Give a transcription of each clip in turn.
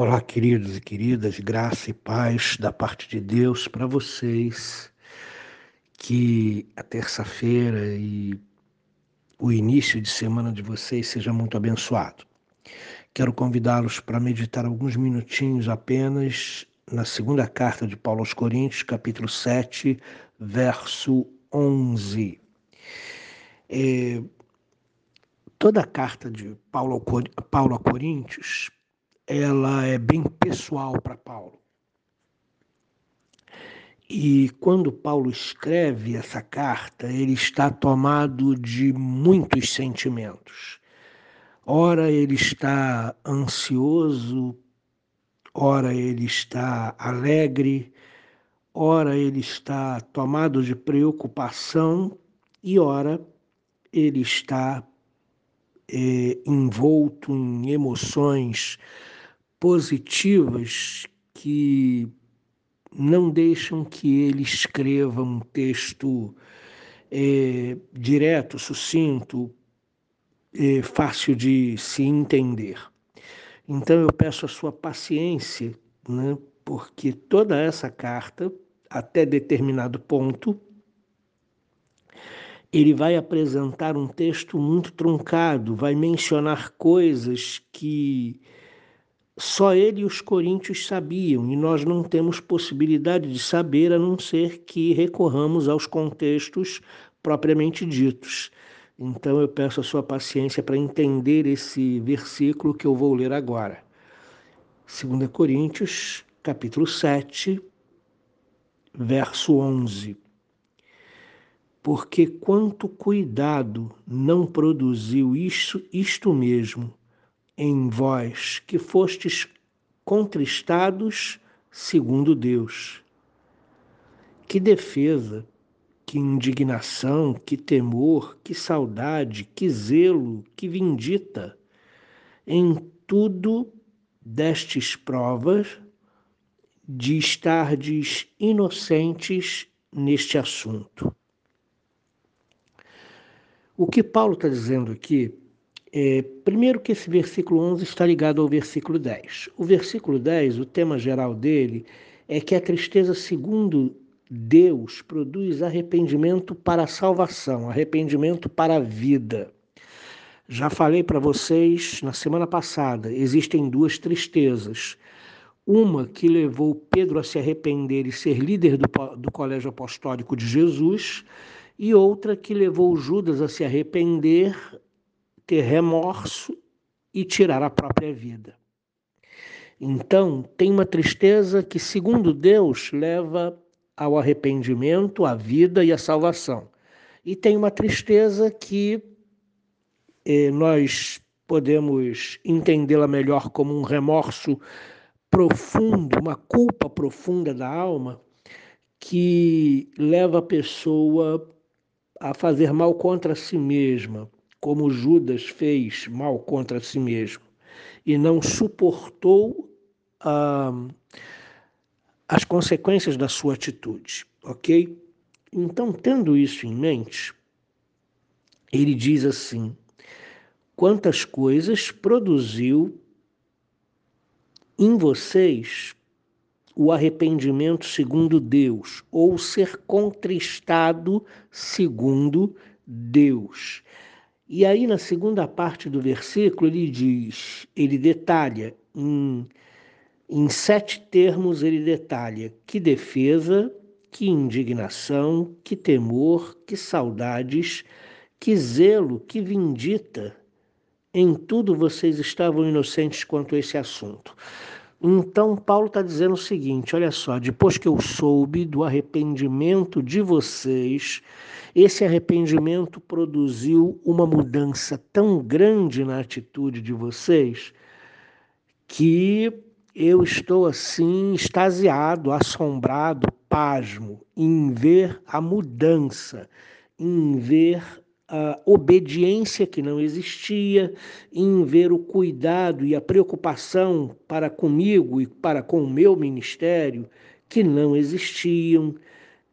Olá, queridos e queridas, graça e paz da parte de Deus para vocês. Que a terça-feira e o início de semana de vocês seja muito abençoado. Quero convidá-los para meditar alguns minutinhos apenas na segunda carta de Paulo aos Coríntios, capítulo 7, verso 11. É, toda a carta de Paulo, Paulo a Coríntios ela é bem pessoal para Paulo. E quando Paulo escreve essa carta, ele está tomado de muitos sentimentos. Ora, ele está ansioso, ora, ele está alegre, ora, ele está tomado de preocupação e ora, ele está é, envolto em emoções positivas que não deixam que ele escreva um texto é, direto, sucinto, é, fácil de se entender. Então eu peço a sua paciência, né, porque toda essa carta, até determinado ponto, ele vai apresentar um texto muito truncado, vai mencionar coisas que só ele e os coríntios sabiam, e nós não temos possibilidade de saber a não ser que recorramos aos contextos propriamente ditos. Então eu peço a sua paciência para entender esse versículo que eu vou ler agora. 2 Coríntios, capítulo 7, verso 11. Porque quanto cuidado não produziu isto, isto mesmo em vós que fostes contristados segundo Deus. Que defesa, que indignação, que temor, que saudade, que zelo, que vindita. Em tudo destes provas de estardes inocentes neste assunto. O que Paulo está dizendo aqui é, primeiro que esse versículo 11 está ligado ao versículo 10. O versículo 10, o tema geral dele, é que a tristeza, segundo Deus, produz arrependimento para a salvação, arrependimento para a vida. Já falei para vocês na semana passada, existem duas tristezas. Uma que levou Pedro a se arrepender e ser líder do, do colégio apostólico de Jesus, e outra que levou Judas a se arrepender ter remorso e tirar a própria vida. Então, tem uma tristeza que, segundo Deus, leva ao arrependimento, à vida e à salvação. E tem uma tristeza que eh, nós podemos entendê-la melhor como um remorso profundo, uma culpa profunda da alma, que leva a pessoa a fazer mal contra si mesma, como Judas fez mal contra si mesmo e não suportou ah, as consequências da sua atitude, ok? Então, tendo isso em mente, ele diz assim: quantas coisas produziu em vocês o arrependimento segundo Deus, ou ser contristado segundo Deus. E aí, na segunda parte do versículo, ele diz, ele detalha, em, em sete termos, ele detalha que defesa, que indignação, que temor, que saudades, que zelo, que vindita. Em tudo vocês estavam inocentes quanto a esse assunto. Então, Paulo está dizendo o seguinte: olha só, depois que eu soube do arrependimento de vocês, esse arrependimento produziu uma mudança tão grande na atitude de vocês que eu estou assim extasiado, assombrado, pasmo em ver a mudança, em ver a obediência que não existia, em ver o cuidado e a preocupação para comigo e para com o meu ministério que não existiam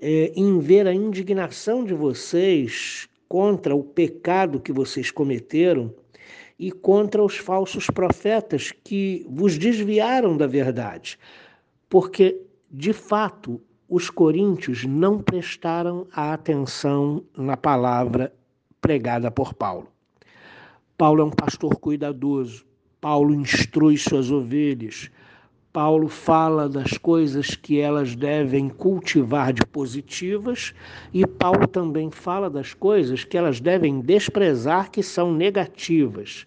é, em ver a indignação de vocês contra o pecado que vocês cometeram e contra os falsos profetas que vos desviaram da verdade, porque, de fato, os coríntios não prestaram a atenção na palavra pregada por Paulo. Paulo é um pastor cuidadoso, Paulo instrui suas ovelhas, Paulo fala das coisas que elas devem cultivar de positivas e Paulo também fala das coisas que elas devem desprezar que são negativas.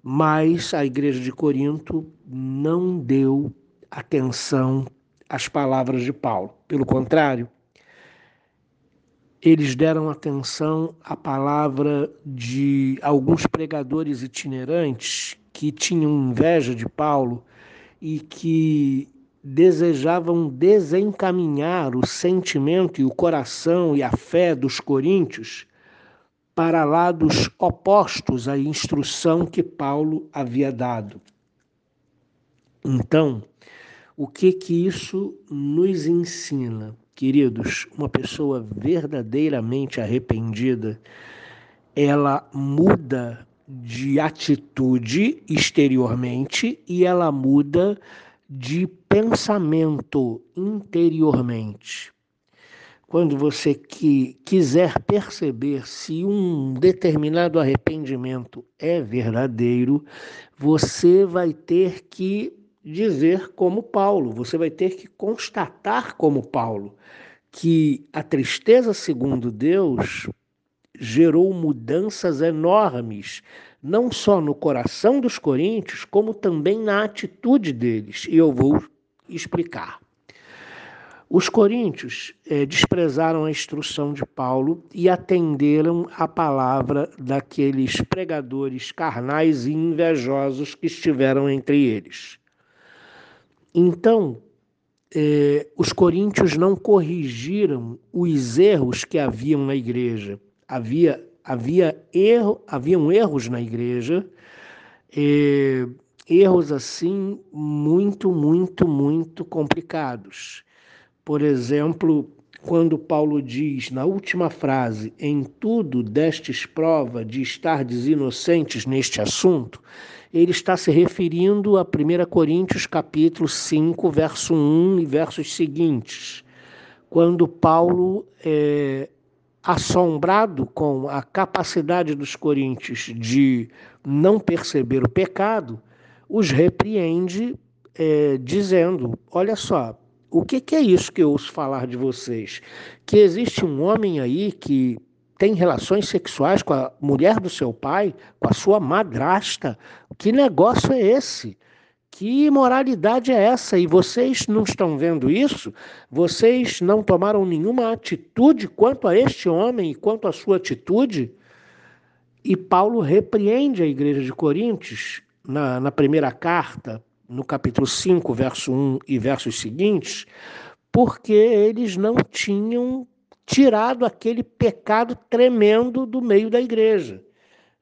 Mas a igreja de Corinto não deu atenção às palavras de Paulo. Pelo contrário, eles deram atenção à palavra de alguns pregadores itinerantes que tinham inveja de Paulo e que desejavam desencaminhar o sentimento e o coração e a fé dos coríntios para lados opostos à instrução que Paulo havia dado. Então, o que que isso nos ensina? Queridos, uma pessoa verdadeiramente arrependida, ela muda de atitude exteriormente e ela muda de pensamento interiormente. Quando você que quiser perceber se um determinado arrependimento é verdadeiro, você vai ter que dizer como Paulo, você vai ter que constatar como Paulo que a tristeza segundo Deus gerou mudanças enormes, não só no coração dos coríntios, como também na atitude deles. E eu vou explicar. Os coríntios eh, desprezaram a instrução de Paulo e atenderam a palavra daqueles pregadores carnais e invejosos que estiveram entre eles. Então, eh, os coríntios não corrigiram os erros que haviam na igreja havia, havia erro, haviam erros na igreja, eh, erros assim muito, muito, muito complicados. Por exemplo, quando Paulo diz na última frase, em tudo destes prova de estardes inocentes neste assunto, ele está se referindo a 1 Coríntios capítulo 5, verso 1 e versos seguintes, quando Paulo é, assombrado com a capacidade dos coríntios de não perceber o pecado, os repreende, é, dizendo: Olha só, o que, que é isso que eu ouço falar de vocês? Que existe um homem aí que tem relações sexuais com a mulher do seu pai, com a sua madrasta. Que negócio é esse? Que imoralidade é essa? E vocês não estão vendo isso? Vocês não tomaram nenhuma atitude quanto a este homem e quanto à sua atitude? E Paulo repreende a igreja de Coríntios na, na primeira carta, no capítulo 5, verso 1 e versos seguintes, porque eles não tinham tirado aquele pecado tremendo do meio da igreja.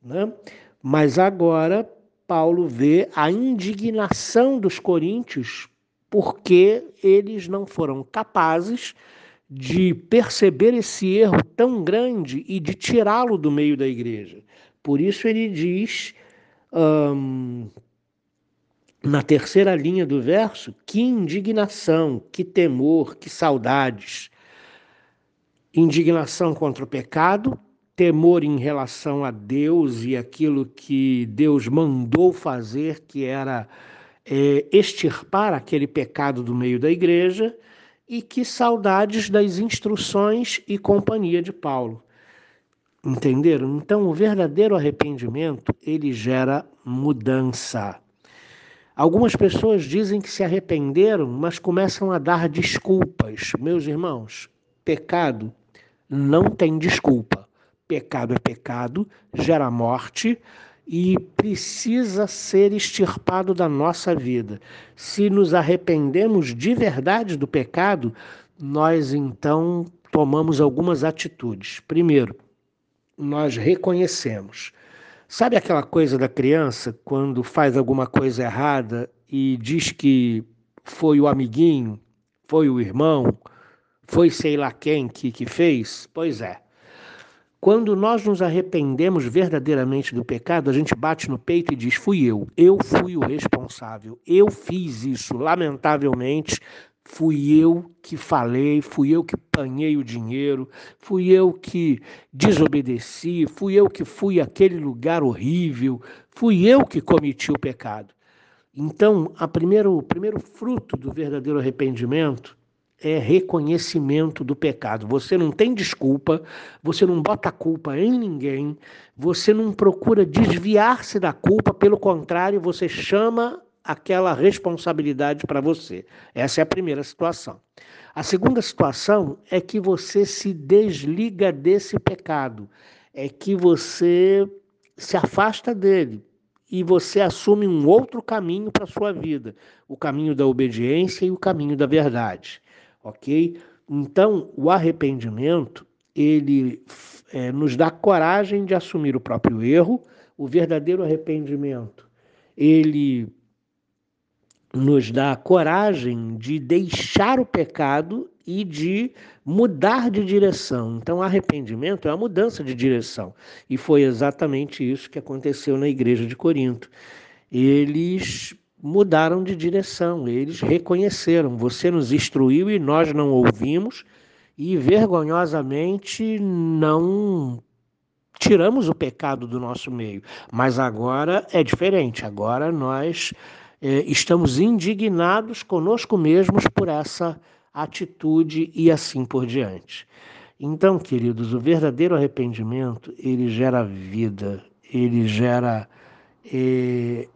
Né? Mas agora Paulo vê a indignação dos coríntios porque eles não foram capazes de perceber esse erro tão grande e de tirá-lo do meio da igreja. Por isso ele diz, hum, na terceira linha do verso, que indignação, que temor, que saudades. Indignação contra o pecado, temor em relação a Deus e aquilo que Deus mandou fazer, que era é, extirpar aquele pecado do meio da igreja, e que saudades das instruções e companhia de Paulo. Entenderam? Então, o verdadeiro arrependimento, ele gera mudança. Algumas pessoas dizem que se arrependeram, mas começam a dar desculpas. Meus irmãos, pecado não tem desculpa. Pecado é pecado, gera morte e precisa ser extirpado da nossa vida. Se nos arrependemos de verdade do pecado, nós então tomamos algumas atitudes. Primeiro, nós reconhecemos. Sabe aquela coisa da criança quando faz alguma coisa errada e diz que foi o amiguinho, foi o irmão, foi sei lá quem que, que fez? Pois é. Quando nós nos arrependemos verdadeiramente do pecado, a gente bate no peito e diz: fui eu, eu fui o responsável, eu fiz isso, lamentavelmente. Fui eu que falei, fui eu que panhei o dinheiro, fui eu que desobedeci, fui eu que fui aquele lugar horrível, fui eu que cometi o pecado. Então, a primeiro, o primeiro fruto do verdadeiro arrependimento é reconhecimento do pecado. Você não tem desculpa, você não bota culpa em ninguém, você não procura desviar-se da culpa, pelo contrário, você chama aquela responsabilidade para você. Essa é a primeira situação. A segunda situação é que você se desliga desse pecado, é que você se afasta dele e você assume um outro caminho para a sua vida, o caminho da obediência e o caminho da verdade ok? Então, o arrependimento, ele é, nos dá coragem de assumir o próprio erro, o verdadeiro arrependimento, ele nos dá coragem de deixar o pecado e de mudar de direção. Então, arrependimento é uma mudança de direção. E foi exatamente isso que aconteceu na igreja de Corinto. Eles mudaram de direção, eles reconheceram: você nos instruiu e nós não ouvimos, e vergonhosamente não tiramos o pecado do nosso meio. Mas agora é diferente, agora nós estamos indignados conosco mesmos por essa atitude e assim por diante. Então, queridos, o verdadeiro arrependimento ele gera vida, ele gera é,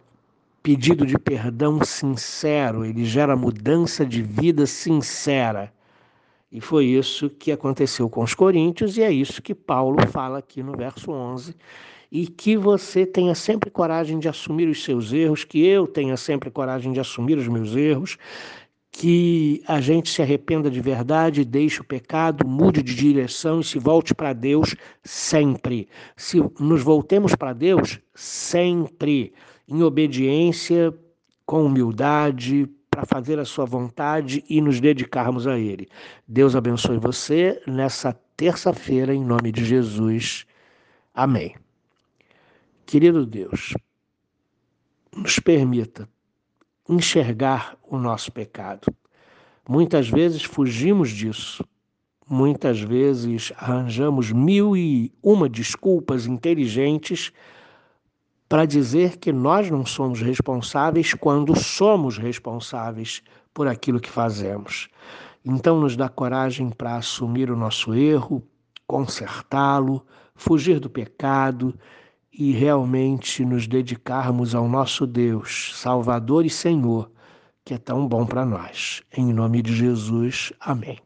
pedido de perdão sincero, ele gera mudança de vida sincera. E foi isso que aconteceu com os coríntios, e é isso que Paulo fala aqui no verso 11. E que você tenha sempre coragem de assumir os seus erros, que eu tenha sempre coragem de assumir os meus erros, que a gente se arrependa de verdade, deixe o pecado, mude de direção e se volte para Deus sempre. Se nos voltemos para Deus sempre em obediência, com humildade, para fazer a sua vontade e nos dedicarmos a Ele. Deus abençoe você nessa terça-feira, em nome de Jesus. Amém. Querido Deus, nos permita enxergar o nosso pecado. Muitas vezes fugimos disso. Muitas vezes arranjamos mil e uma desculpas inteligentes para dizer que nós não somos responsáveis quando somos responsáveis por aquilo que fazemos. Então, nos dá coragem para assumir o nosso erro, consertá-lo, fugir do pecado e realmente nos dedicarmos ao nosso Deus, Salvador e Senhor, que é tão bom para nós. Em nome de Jesus, amém.